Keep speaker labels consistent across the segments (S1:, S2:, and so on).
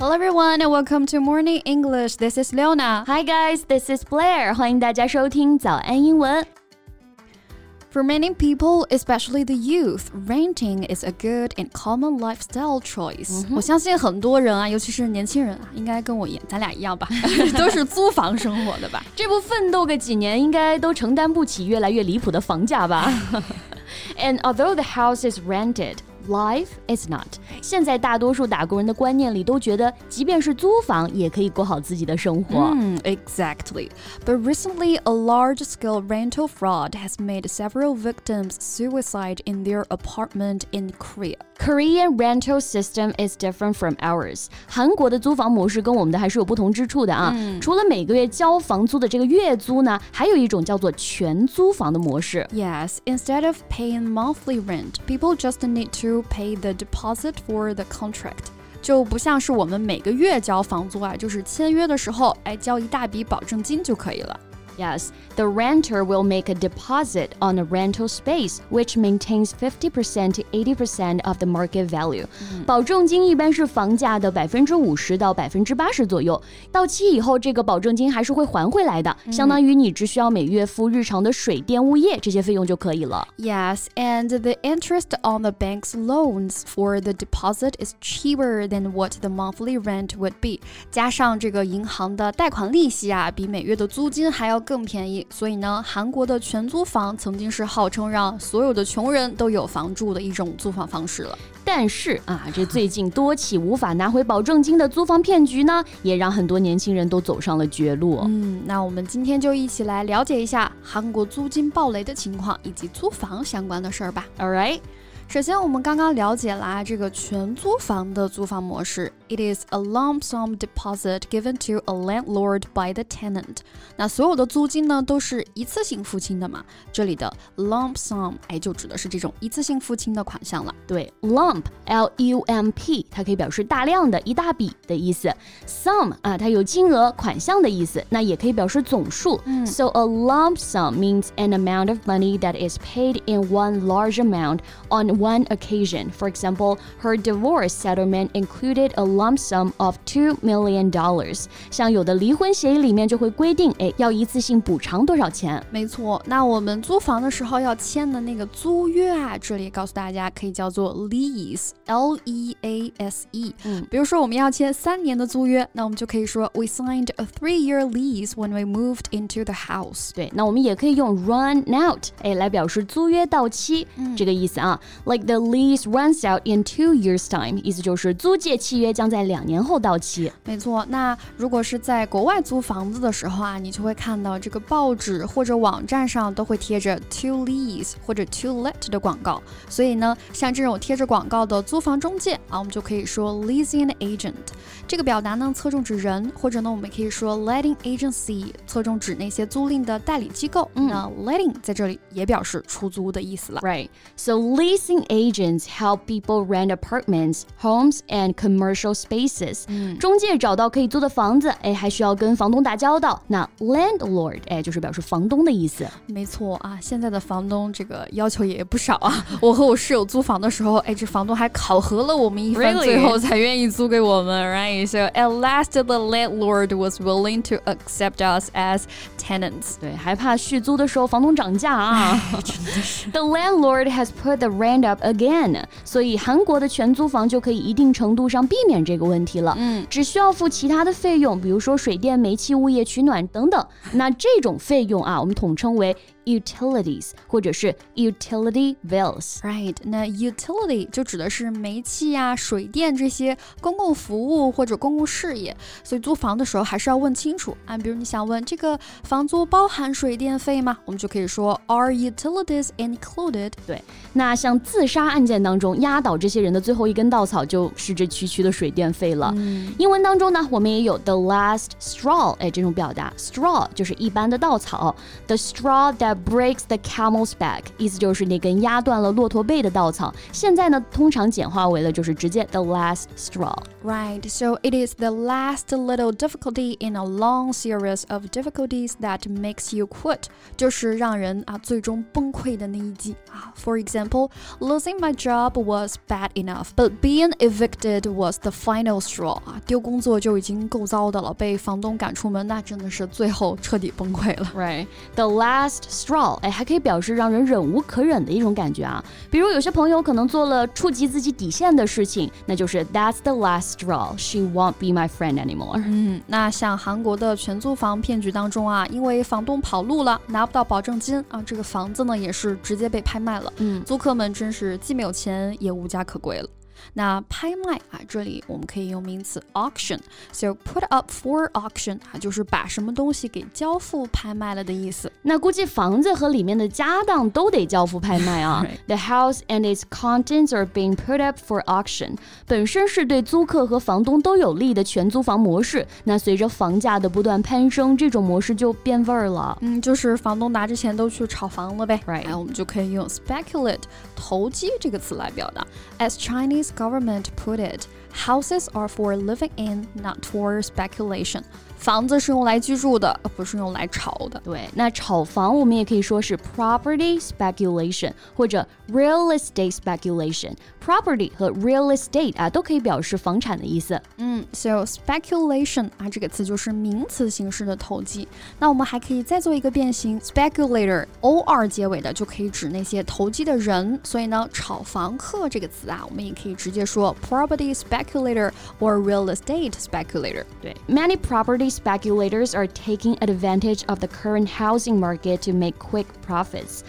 S1: Hello everyone and welcome to Morning English. This is Leona.
S2: Hi guys, this is Blair. 欢迎大家收听早安英文。
S1: For many people, especially the youth, renting is a good and common lifestyle choice. 我相信很多人啊，尤其是年轻人啊，应该跟我一样，咱俩一样吧，都是租房生活的吧？
S2: 这不奋斗个几年，应该都承担不起越来越离谱的房价吧？And although the house is rented. Life is not。现在大多数打工人的观念里都觉得，即便是租房，也可以过好自己的生活。
S1: 嗯，exactly. But recently, a large-scale rental fraud has made several victims suicide in their apartment in Korea.
S2: Korean rental system is different from ours. 韩国的租房模式跟我们的还是有不同之处的啊。除了每个月交房租的这个月租呢，还有一种叫做全租房的模式。
S1: Yes, instead of paying monthly rent, people just need to pay the deposit for the contract，就不像是我们每个月交房租啊，就是签约的时候，哎，交一大笔保证金就可以了。
S2: Yes, the renter will make a deposit on a rental space, which maintains 50% to 80% of the market value. 保证金一般是房价的百分之五十到百分之八十左右。到期以后，这个保证金还是会还回来的，相当于你只需要每月付日常的水电物业这些费用就可以了。
S1: Yes, and the interest on the bank's loans for the deposit is cheaper than what the monthly rent would be. 加上这个银行的贷款利息啊，比每月的租金还要 更便宜，所以呢，韩国的全租房曾经是号称让所有的穷人都有房住的一种租房方式了。
S2: 但是啊，这最近多起无法拿回保证金的租房骗局呢，也让很多年轻人都走上了绝路。
S1: 嗯，那我们今天就一起来了解一下韩国租金暴雷的情况以及租房相关的事儿吧。
S2: All right。
S1: 首先，我们刚刚了解啦，这个全租房的租房模式，it is a lump sum deposit given to a landlord by the tenant。那所有的租金呢，都是一次性付清的嘛？这里的 lump sum，哎，就指的是这种一次性付清的款项了。
S2: 对，lump，l u m p，它可以表示大量的、一大笔的意思。sum 啊，它有金额、款项的意思，那也可以表示总数。So a lump sum means an amount of money that is paid in one large amount on one occasion. For example, her divorce settlement included a lump sum of two million dollars. 像有的离婚协议里面就会规定，哎，要一次性补偿多少钱？
S1: 没错，那我们租房的时候要签的那个租约啊，这里告诉大家可以叫做 lease，L E A S E。嗯，比如说我们要签三年的租约，那我们就可以说 We signed a three-year lease when we moved into the house。
S2: 对，那我们也可以用 run out，哎，来表示租约到期，这个意思啊。 Like the lease runs out in two years' time，意思就是租借契约将在两年后到期。
S1: 没错，那如果是在国外租房子的时候啊，你就会看到这个报纸或者网站上都会贴着 to lease 或者 to let 的广告。所以呢，像这种贴着广告的租房中介啊，我们就可以说 leasing agent。这个表达呢，侧重指人，或者呢，我们可以说 letting agency，侧重指那些租赁的代理机构。嗯那 letting 在这里也表示出租的意思了。
S2: Right. So leasing agents help people rent apartments, homes, and commercial spaces. 中介找到可以租的房子，哎，还需要跟房东打交道。那 landlord，哎，就是表示房东的意思。
S1: 没错啊，现在的房东这个要求也不少啊。我和我室友租房的时候，哎，这房东还考核了我们一番，最后才愿意租给我们。Right? So at last, the landlord was willing to accept us as tenants.
S2: 对，还怕续租的时候房东涨价啊。The landlord has put the rent up again，所以韩国的全租房就可以一定程度上避免这个问题了。嗯，只需要付其他的费用，比如说水电、煤气、物业、取暖等等。那这种费用啊，我们统称为。Utilities 或者是 utility bills。
S1: Right，那 utility 就指的是煤气呀、水电这些公共服务或者公共事业，所以租房的时候还是要问清楚啊。比如你想问这个房租包含水电费吗？我们就可以说 Are utilities included？
S2: 对，那像自杀案件当中压倒这些人的最后一根稻草就是这区区的水电费了。嗯、英文当中呢，我们也有 the last straw，哎，这种表达，straw 就是一般的稻草，the straw that that breaks the camel's back，意思就是那根压断了骆驼背的稻草。现在呢，通常简化为了就是直接 the last
S1: straw。Right, so it is the last little difficulty in a long series of difficulties that makes you quit，就是让人啊最终崩溃的那一击啊。For example, losing my job was bad enough, but being evicted was the final straw 啊，丢工作就已经够糟的了，被房东赶出门，那真的是最后彻底崩溃了。
S2: Right, the last straw，哎，还可以表示让人忍无可忍的一种感觉啊。比如有些朋友可能做了触及自己底线的事情，那就是 That's the last straw. She won't be my friend anymore.
S1: 嗯，那像韩国的全租房骗局当中啊，因为房东跑路了，拿不到保证金啊，这个房子呢也是直接被拍卖了。嗯，租客们真是既没有钱也无家可归了。那拍卖啊，这里我们可以用名词 auction，so put up for auction 啊，就是把什么东西给交付拍卖了的意思。
S2: 那估计房子和里面的家当都得交付拍卖啊。The house and its contents are being put up for auction，本身是对租客和房东都有利的全租房模式。那随着房价的不断攀升，这种模式就变味儿了。
S1: 嗯，就是房东拿着钱都去炒房了呗。
S2: Right，
S1: 哎，我们就可以用 speculate 投机这个词来表达。As Chinese government put it, houses are for living in, not for speculation. 房子是用来居住的，不是用来炒的。
S2: 对，那炒房我们也可以说是 property speculation 或者 real estate speculation。property 和 real estate 啊都可以表示房产的意思。
S1: 嗯，so speculation 啊这个词就是名词形式的投机。那我们还可以再做一个变形，speculator，o r 结尾的就可以指那些投机的人。所以呢，炒房客这个词啊，我们也可以直接说 property speculator or real estate speculator。
S2: 对，many property speculators are taking advantage of the current housing market to make quick profits.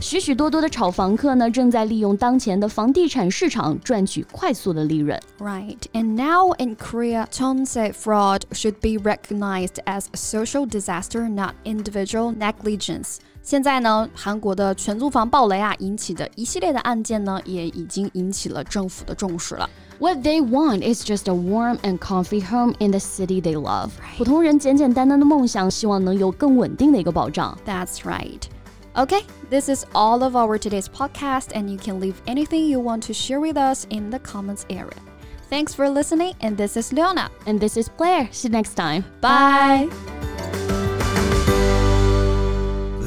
S2: 许许多多的炒房客呢，正在利用当前的房地产市场赚取快速的利润。
S1: Right, and now in Korea, Chonsei fraud should be recognized as a social disaster, not individual negligence. 现在呢，韩国的全租房暴雷啊引起的一系列的案件呢，也已经引起了政府的重视了。
S2: What they want is just a warm and comfy home in the city they love。普通人简简单单的梦想，希望能有更稳定的一个保障。
S1: That's right. Okay, this is all of our today's podcast, and you can leave anything you want to share with us in the comments area. Thanks for listening, and this is Leona.
S2: And this is Blair. See you next time.
S1: Bye.